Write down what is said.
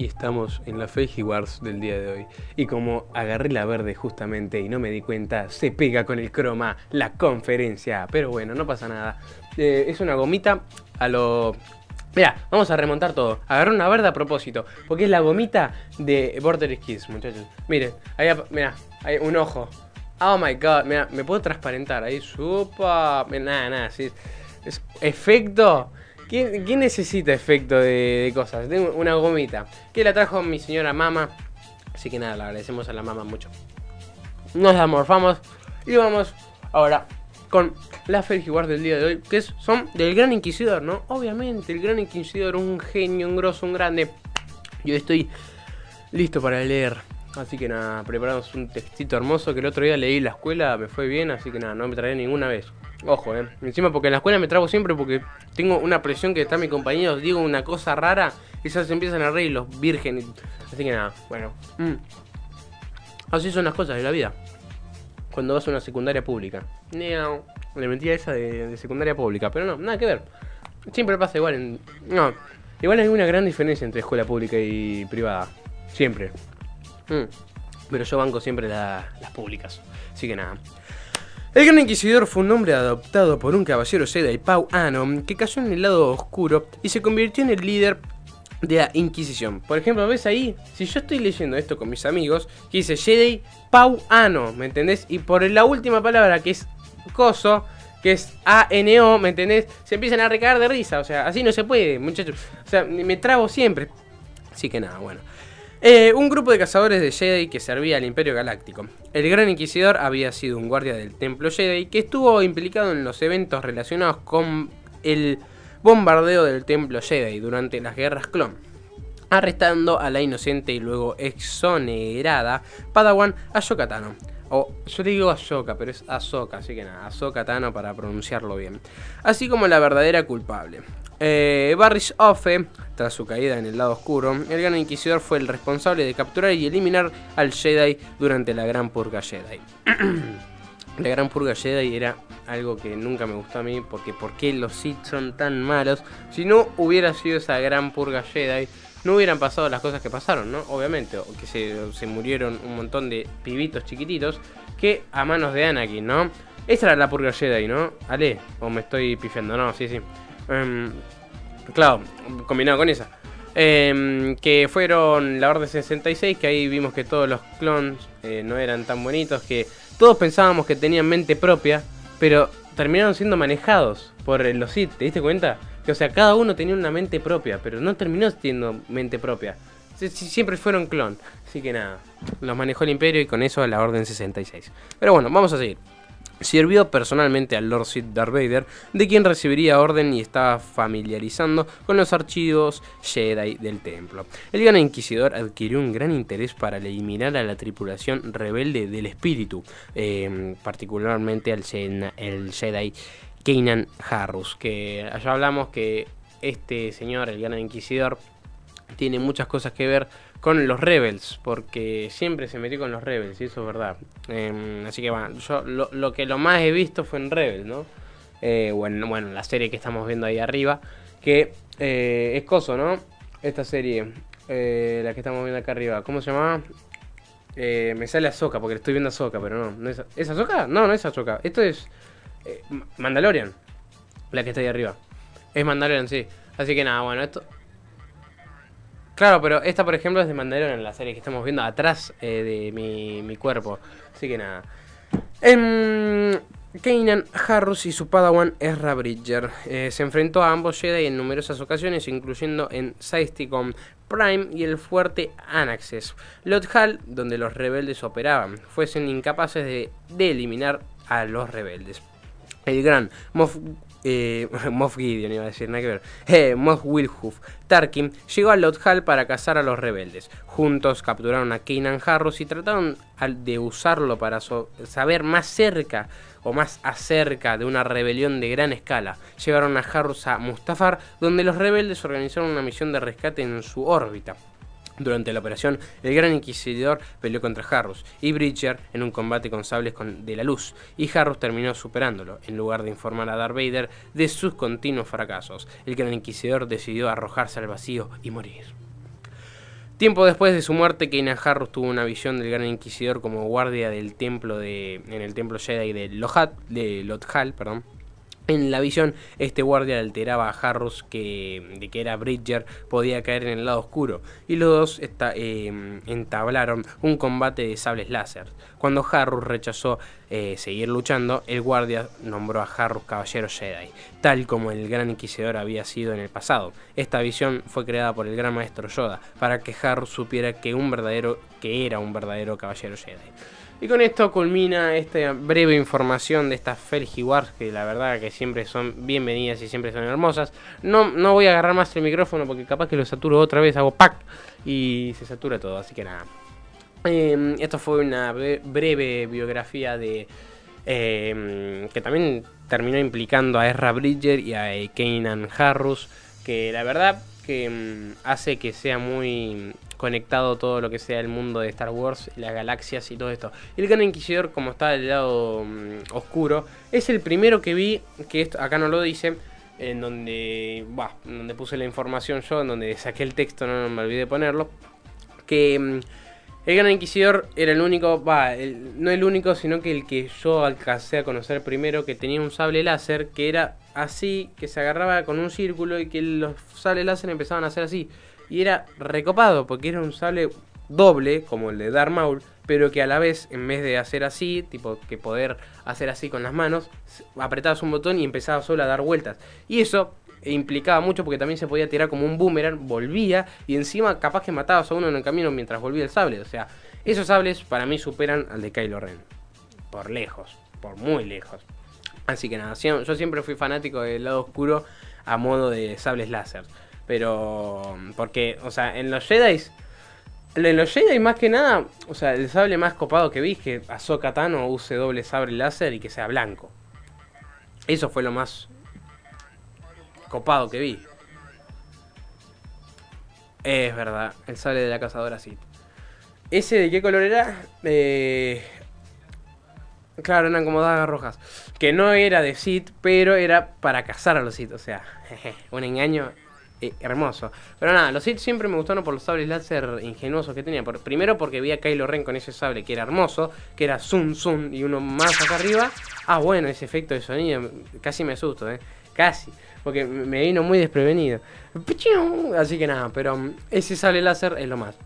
y estamos en la Feiji Wars del día de hoy. Y como agarré la verde justamente y no me di cuenta, se pega con el croma la conferencia. Pero bueno, no pasa nada. Eh, es una gomita a lo... Mira, vamos a remontar todo. Agarré una verde a propósito, porque es la gomita de Border Kids, muchachos. Miren, ahí, mira, hay un ojo. Oh my god, mira, me puedo transparentar ahí, supa. Nada, nada, sí. Es efecto ¿Quién, necesita efecto de, cosas? Tengo una gomita. Que la trajo mi señora mamá. Así que nada, le agradecemos a la mamá mucho. Nos amorfamos. Y vamos ahora con la Felgiguard del día de hoy. Que son del Gran Inquisidor, ¿no? Obviamente, el Gran Inquisidor, un genio, un grosso, un grande. Yo estoy listo para leer. Así que nada, preparamos un textito hermoso que el otro día leí en la escuela, me fue bien, así que nada, no me traeré ninguna vez. Ojo, eh. Encima porque en la escuela me trago siempre porque tengo una presión que está mi compañero, digo una cosa rara y ya se empiezan a reír los vírgenes. Así que nada, bueno. Mm. Así son las cosas de la vida. Cuando vas a una secundaria pública. No, le mentía esa de, secundaria pública, pero no, nada que ver. Siempre pasa igual en... No, igual hay una gran diferencia entre escuela pública y privada. Siempre. Mm. Pero yo banco siempre las públicas. Así que nada. El Gran Inquisidor fue un nombre adoptado por un caballero Jedi, Pau Ano, que cayó en el lado oscuro y se convirtió en el líder de la Inquisición. Por ejemplo, ¿ves ahí? Si yo estoy leyendo esto con mis amigos, que dice Jedi Pau Ano, ¿me entendés? Y por la última palabra que es coso, que es A-N-O, ¿me entendés? Se empiezan a recagar de risa, o sea, así no se puede, muchachos. O sea, me trago siempre. Así que nada, bueno. Eh, un grupo de cazadores de Jedi que servía al Imperio Galáctico. El Gran Inquisidor había sido un guardia del Templo Jedi que estuvo implicado en los eventos relacionados con el bombardeo del Templo Jedi durante las guerras clon, arrestando a la inocente y luego exonerada Padawan Ahsoka Tano. O yo digo Ahsoka, pero es Ahsoka, así que nada, Ahsoka Tano para pronunciarlo bien. Así como la verdadera culpable. Eh, Barrish Offe, tras su caída en el lado oscuro, el Gran Inquisidor fue el responsable de capturar y eliminar al Jedi durante la Gran Purga Jedi. la Gran Purga Jedi era algo que nunca me gustó a mí, porque ¿por qué los Sith son tan malos? Si no hubiera sido esa Gran Purga Jedi, no hubieran pasado las cosas que pasaron, ¿no? Obviamente, que se, se murieron un montón de pibitos chiquititos que a manos de Anakin, ¿no? Esa era la Purga Jedi, ¿no? Ale, o me estoy pifiando, no, sí, sí. Em, claro, combinado con esa. Em, que fueron la Orden 66, que ahí vimos que todos los clones eh, no eran tan bonitos, que todos pensábamos que tenían mente propia, pero terminaron siendo manejados por los Sith, ¿te diste cuenta? Que o sea, cada uno tenía una mente propia, pero no terminó siendo mente propia. Siempre fueron clon. Así que nada, los manejó el imperio y con eso la Orden 66. Pero bueno, vamos a seguir. Sirvió personalmente al Lord Sith Darth Vader, de quien recibiría orden y estaba familiarizando con los archivos Jedi del templo. El gran inquisidor adquirió un gran interés para eliminar a la tripulación rebelde del espíritu, em, particularmente al el Jedi Kanan Harrus, que allá hablamos que este señor, el gran inquisidor, tiene muchas cosas que ver con los Rebels, porque siempre se metió con los Rebels, y eso es verdad. Em, así que bueno, yo lo, que lo más he visto fue en Rebels, ¿no? Eh, bueno, bueno, la serie que estamos viendo ahí arriba, que eh, es coso, ¿no? Esta serie, eh, la que estamos viendo acá arriba, ¿cómo se llama? me sale Azoka, porque estoy viendo Azoka, pero no, no es, ¿es Azoka? No, no es Azoka, esto es Mandalorian, la que está ahí arriba. Es Mandalorian, sí. Así que nada, bueno, esto, Claro, pero esta, por ejemplo, es de Mandalorian, la serie que estamos viendo atrás eh, de mi, cuerpo. Así que nada. En Kanan Harrus y su padawan Ezra Bridger. Eh, se enfrentó a ambos Jedi en numerosas ocasiones, incluyendo en Saisticon Prime y el fuerte Anaxes. Lothal, donde los rebeldes operaban, fuesen incapaces de, de eliminar a los rebeldes. El gran Moff eh, Moff Gideon iba a decir, nada que ver, eh, Moff Wilhoof, Tarkin, llegó a Lothal para cazar a los rebeldes. Juntos capturaron a Kanan Harrus y trataron de usarlo para saber más cerca o más acerca de una rebelión de gran escala. Llevaron a Harrus a Mustafar, donde los rebeldes organizaron una misión de rescate en su órbita. Durante la operación, el Gran Inquisidor peleó contra Harrus y Bridger en un combate con sables de la luz, y Harrus terminó superándolo, en lugar de informar a Darth Vader de sus continuos fracasos. El Gran Inquisidor decidió arrojarse al vacío y morir. Tiempo después de su muerte, Kanan Harrus tuvo una visión del Gran Inquisidor como guardia del templo de, en el templo Jedi de Lothal, de Lothal, perdón. En la visión, este guardia alteraba a Harrus que, de que era Bridger, podía caer en el lado oscuro, y los dos eh, entablaron un combate de sables láser. Cuando Harrus rechazó eh, seguir luchando, el guardia nombró a Harrus Caballero Jedi, tal como el Gran Inquisidor había sido en el pasado. Esta visión fue creada por el Gran Maestro Yoda, para que Harrus supiera que, un verdadero, que era un verdadero Caballero Jedi. Y con esto culmina esta breve información de estas Felgi Wars, que la verdad que siempre son bienvenidas y siempre son hermosas. No, no voy a agarrar más el micrófono porque capaz que lo saturo otra vez, hago pack y se satura todo, así que nada. Em, esto fue una breve biografía de... Em, que también terminó implicando a Ezra Bridger y a Kanan Harrus, que la verdad que em, hace que sea muy conectado todo lo que sea el mundo de Star Wars, las galaxias y todo esto. el Gran Inquisidor, como está del lado mm, oscuro, es el primero que vi, que esto, acá no lo dice, en donde, bah, donde puse la información yo, en donde saqué el texto, no, me olvidé de ponerlo, que mm, el Gran Inquisidor era el único, va, no el único, sino que el que yo alcancé a conocer primero, que tenía un sable láser, que era así, que se agarraba con un círculo y que los sables láser empezaban a hacer así. Y era recopado, porque era un sable doble, como el de Darth Maul, pero que a la vez, en vez de hacer así, tipo que poder hacer así con las manos, apretabas un botón y empezaba solo a dar vueltas. Y eso implicaba mucho porque también se podía tirar como un boomerang, volvía y encima capaz que matabas a uno en el camino mientras volvía el sable. O sea, esos sables para mí superan al de Kylo Ren. Por lejos, por muy lejos. Así que nada, yo siempre fui fanático del lado oscuro a modo de sables láser. Pero, porque, o sea, en los Jedi, en los Jedi más que nada, o sea, el sable más copado que vi es que Ahsoka Tano use doble sable láser y que sea blanco. Eso fue lo más copado que vi. Es verdad, el sable de la cazadora sí. ¿Ese de qué color era? Eh... Claro, eran como dagas rojas. Que no era de Sith, pero era para cazar a los Sith. O sea, un engaño eh, hermoso. Pero nada, los Sith siempre me gustaron por los sables láser ingenuosos que tenía. Por, primero porque vi a Kylo Ren con ese sable que era hermoso, que era zoom zoom y uno más acá arriba. Ah, bueno, ese efecto de sonido, casi me asusto, eh. Casi, porque me vino muy desprevenido. Así que nada, pero ese sable láser es lo más.